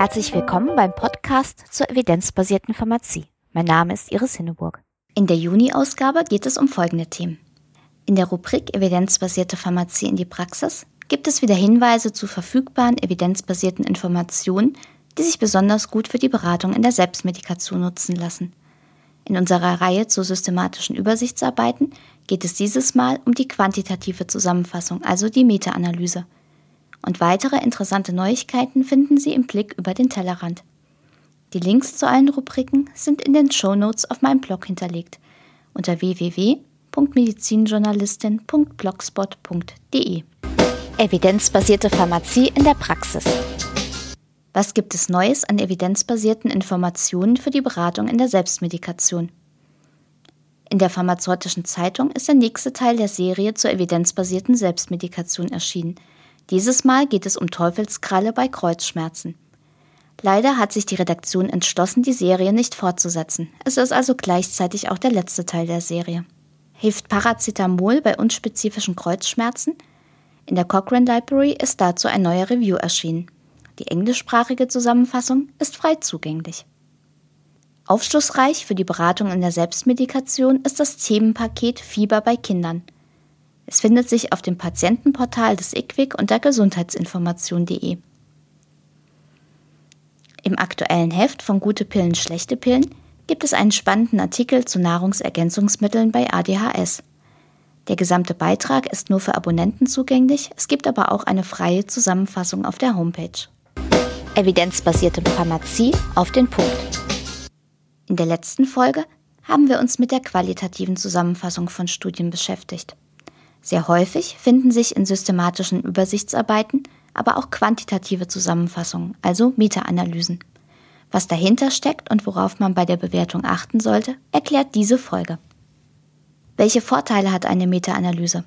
Herzlich willkommen beim Podcast zur evidenzbasierten Pharmazie. Mein Name ist Iris Hinneburg. In der Juni-Ausgabe geht es um folgende Themen. In der Rubrik Evidenzbasierte Pharmazie in die Praxis gibt es wieder Hinweise zu verfügbaren evidenzbasierten Informationen, die sich besonders gut für die Beratung in der Selbstmedikation nutzen lassen. In unserer Reihe zu systematischen Übersichtsarbeiten geht es dieses Mal um die quantitative Zusammenfassung, also die Meta-Analyse – und weitere interessante Neuigkeiten finden Sie im Blick über den Tellerrand. Die Links zu allen Rubriken sind in den Show Notes auf meinem Blog hinterlegt unter www.medizinjournalistin.blogspot.de. Evidenzbasierte Pharmazie in der Praxis. Was gibt es Neues an evidenzbasierten Informationen für die Beratung in der Selbstmedikation? In der Pharmazeutischen Zeitung ist der nächste Teil der Serie zur evidenzbasierten Selbstmedikation erschienen – dieses Mal geht es um Teufelskralle bei Kreuzschmerzen. Leider hat sich die Redaktion entschlossen, die Serie nicht fortzusetzen. Es ist also gleichzeitig auch der letzte Teil der Serie. Hilft Paracetamol bei unspezifischen Kreuzschmerzen? In der Cochrane Library ist dazu ein neuer Review erschienen. Die englischsprachige Zusammenfassung ist frei zugänglich. Aufschlussreich für die Beratung in der Selbstmedikation ist das Themenpaket Fieber bei Kindern – es findet sich auf dem Patientenportal des IQWIC unter gesundheitsinformation.de. Im aktuellen Heft von Gute Pillen, schlechte Pillen gibt es einen spannenden Artikel zu Nahrungsergänzungsmitteln bei ADHS. Der gesamte Beitrag ist nur für Abonnenten zugänglich, es gibt aber auch eine freie Zusammenfassung auf der Homepage. Evidenzbasierte Pharmazie auf den Punkt. In der letzten Folge haben wir uns mit der qualitativen Zusammenfassung von Studien beschäftigt. Sehr häufig finden sich in systematischen Übersichtsarbeiten aber auch quantitative Zusammenfassungen, also Meta-Analysen. Was dahinter steckt und worauf man bei der Bewertung achten sollte, erklärt diese Folge. Welche Vorteile hat eine Meta-Analyse?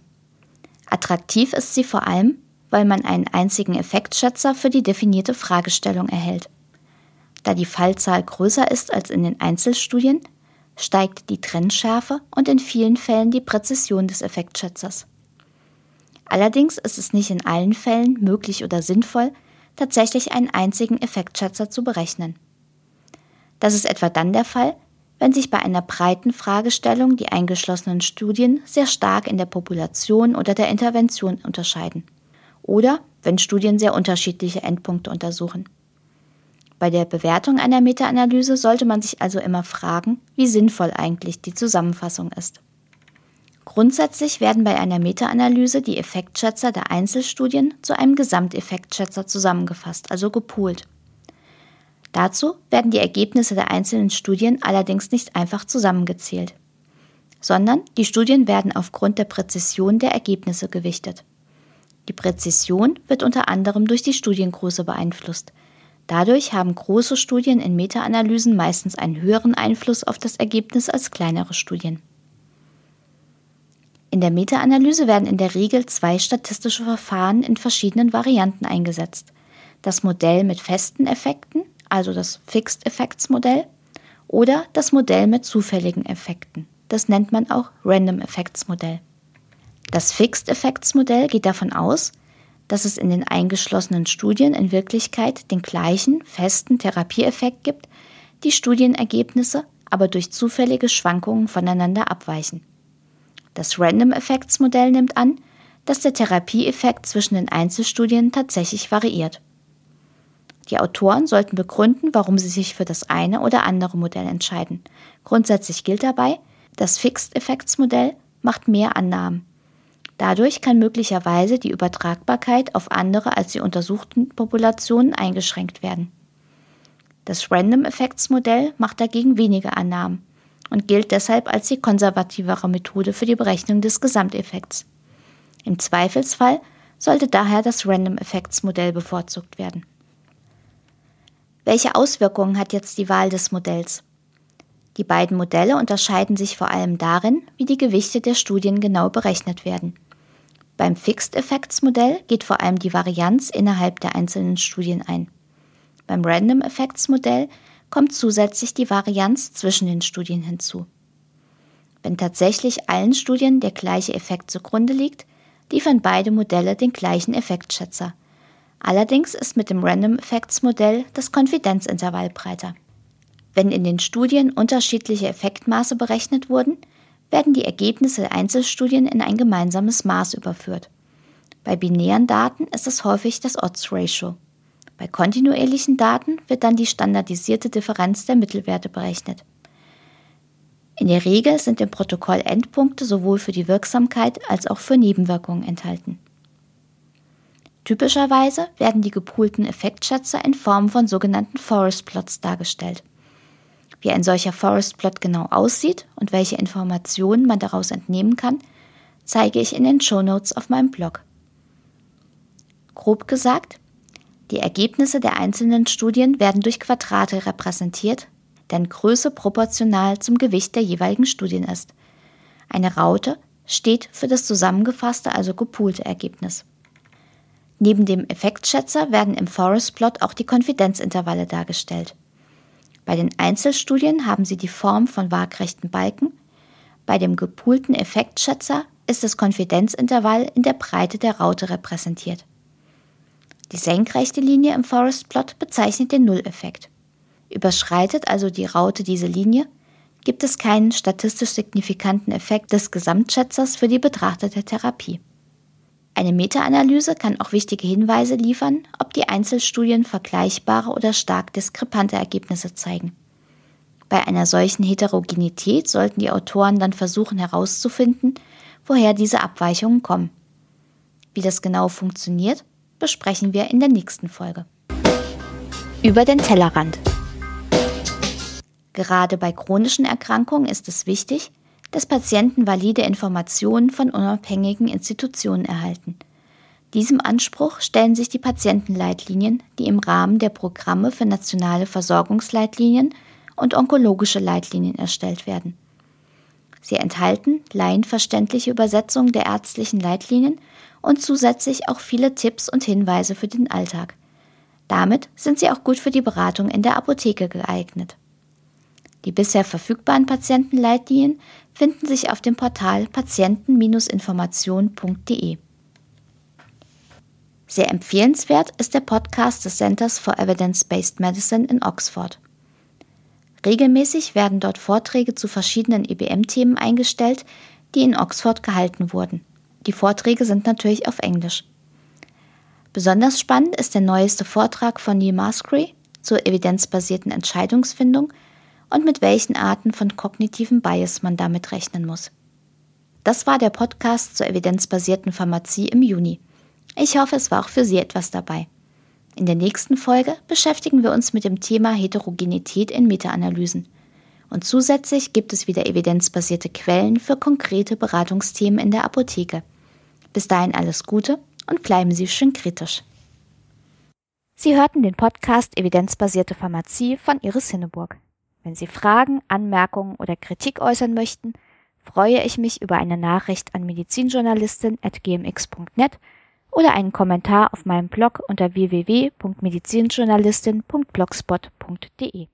Attraktiv ist sie vor allem, weil man einen einzigen Effektschätzer für die definierte Fragestellung erhält. Da die Fallzahl größer ist als in den Einzelstudien, steigt die Trennschärfe und in vielen Fällen die Präzision des Effektschätzers. Allerdings ist es nicht in allen Fällen möglich oder sinnvoll, tatsächlich einen einzigen Effektschätzer zu berechnen. Das ist etwa dann der Fall, wenn sich bei einer breiten Fragestellung die eingeschlossenen Studien sehr stark in der Population oder der Intervention unterscheiden. Oder wenn Studien sehr unterschiedliche Endpunkte untersuchen. Bei der Bewertung einer Meta-Analyse sollte man sich also immer fragen, wie sinnvoll eigentlich die Zusammenfassung ist. Grundsätzlich werden bei einer Meta-Analyse die Effektschätzer der Einzelstudien zu einem Gesamteffektschätzer zusammengefasst, also gepoolt. Dazu werden die Ergebnisse der einzelnen Studien allerdings nicht einfach zusammengezählt, sondern die Studien werden aufgrund der Präzision der Ergebnisse gewichtet. Die Präzision wird unter anderem durch die Studiengröße beeinflusst, Dadurch haben große Studien in Meta-Analysen meistens einen höheren Einfluss auf das Ergebnis als kleinere Studien. In der Meta-Analyse werden in der Regel zwei statistische Verfahren in verschiedenen Varianten eingesetzt. Das Modell mit festen Effekten, also das Fixed Effects Modell, oder das Modell mit zufälligen Effekten. Das nennt man auch Random Effects Modell. Das Fixed Effects Modell geht davon aus, dass es in den eingeschlossenen Studien in Wirklichkeit den gleichen festen Therapieeffekt gibt, die Studienergebnisse aber durch zufällige Schwankungen voneinander abweichen. Das Random Effects Modell nimmt an, dass der Therapieeffekt zwischen den Einzelstudien tatsächlich variiert. Die Autoren sollten begründen, warum sie sich für das eine oder andere Modell entscheiden. Grundsätzlich gilt dabei, das Fixed Effects Modell macht mehr Annahmen, Dadurch kann möglicherweise die Übertragbarkeit auf andere als die untersuchten Populationen eingeschränkt werden. Das Random Effects Modell macht dagegen weniger Annahmen und gilt deshalb als die konservativere Methode für die Berechnung des Gesamteffekts. Im Zweifelsfall sollte daher das Random Effects Modell bevorzugt werden. Welche Auswirkungen hat jetzt die Wahl des Modells? Die beiden Modelle unterscheiden sich vor allem darin, wie die Gewichte der Studien genau berechnet werden. Beim Fixed Effects Modell geht vor allem die Varianz innerhalb der einzelnen Studien ein. Beim Random Effects Modell kommt zusätzlich die Varianz zwischen den Studien hinzu. Wenn tatsächlich allen Studien der gleiche Effekt zugrunde liegt, liefern beide Modelle den gleichen Effektschätzer. Allerdings ist mit dem Random Effects Modell das Konfidenzintervall breiter. Wenn in den Studien unterschiedliche Effektmaße berechnet wurden, werden die Ergebnisse der Einzelstudien in ein gemeinsames Maß überführt. Bei binären Daten ist es häufig das Odds Ratio. Bei kontinuierlichen Daten wird dann die standardisierte Differenz der Mittelwerte berechnet. In der Regel sind im Protokoll Endpunkte sowohl für die Wirksamkeit als auch für Nebenwirkungen enthalten. Typischerweise werden die gepoolten Effektschätzer in Form von sogenannten Forest Plots dargestellt. Wie ein solcher Forest Plot genau aussieht und welche Informationen man daraus entnehmen kann, zeige ich in den Show Notes auf meinem Blog. Grob gesagt, die Ergebnisse der einzelnen Studien werden durch Quadrate repräsentiert, deren Größe proportional zum Gewicht der jeweiligen Studien ist. Eine Raute steht für das zusammengefasste, also gepoolte Ergebnis. Neben dem Effektschätzer werden im Forest Plot auch die Konfidenzintervalle dargestellt. Bei den Einzelstudien haben sie die Form von waagrechten Balken. Bei dem gepoolten Effektschätzer ist das Konfidenzintervall in der Breite der Raute repräsentiert. Die senkrechte Linie im Forest Plot bezeichnet den Nulleffekt. Überschreitet also die Raute diese Linie, gibt es keinen statistisch signifikanten Effekt des Gesamtschätzers für die betrachtete Therapie. Eine Meta-Analyse kann auch wichtige Hinweise liefern, ob die Einzelstudien vergleichbare oder stark diskrepante Ergebnisse zeigen. Bei einer solchen Heterogenität sollten die Autoren dann versuchen herauszufinden, woher diese Abweichungen kommen. Wie das genau funktioniert, besprechen wir in der nächsten Folge. Über den Tellerrand. Gerade bei chronischen Erkrankungen ist es wichtig, dass Patienten valide Informationen von unabhängigen Institutionen erhalten. Diesem Anspruch stellen sich die Patientenleitlinien, die im Rahmen der Programme für nationale Versorgungsleitlinien und onkologische Leitlinien erstellt werden. Sie enthalten laienverständliche Übersetzungen der ärztlichen Leitlinien und zusätzlich auch viele Tipps und Hinweise für den Alltag. Damit sind sie auch gut für die Beratung in der Apotheke geeignet. Die bisher verfügbaren Patientenleitlinien finden sich auf dem Portal patienten-information.de. Sehr empfehlenswert ist der Podcast des Centers for Evidence-Based Medicine in Oxford. Regelmäßig werden dort Vorträge zu verschiedenen EBM-Themen eingestellt, die in Oxford gehalten wurden. Die Vorträge sind natürlich auf Englisch. Besonders spannend ist der neueste Vortrag von Neil Mascry zur evidenzbasierten Entscheidungsfindung und mit welchen Arten von kognitiven Bias man damit rechnen muss. Das war der Podcast zur evidenzbasierten Pharmazie im Juni. Ich hoffe, es war auch für Sie etwas dabei. In der nächsten Folge beschäftigen wir uns mit dem Thema Heterogenität in Meta-Analysen. Und zusätzlich gibt es wieder evidenzbasierte Quellen für konkrete Beratungsthemen in der Apotheke. Bis dahin alles Gute und bleiben Sie schön kritisch. Sie hörten den Podcast Evidenzbasierte Pharmazie von Iris Hinneburg. Wenn Sie Fragen, Anmerkungen oder Kritik äußern möchten, freue ich mich über eine Nachricht an medizinjournalistin.gmx.net oder einen Kommentar auf meinem Blog unter www.medizinjournalistin.blogspot.de.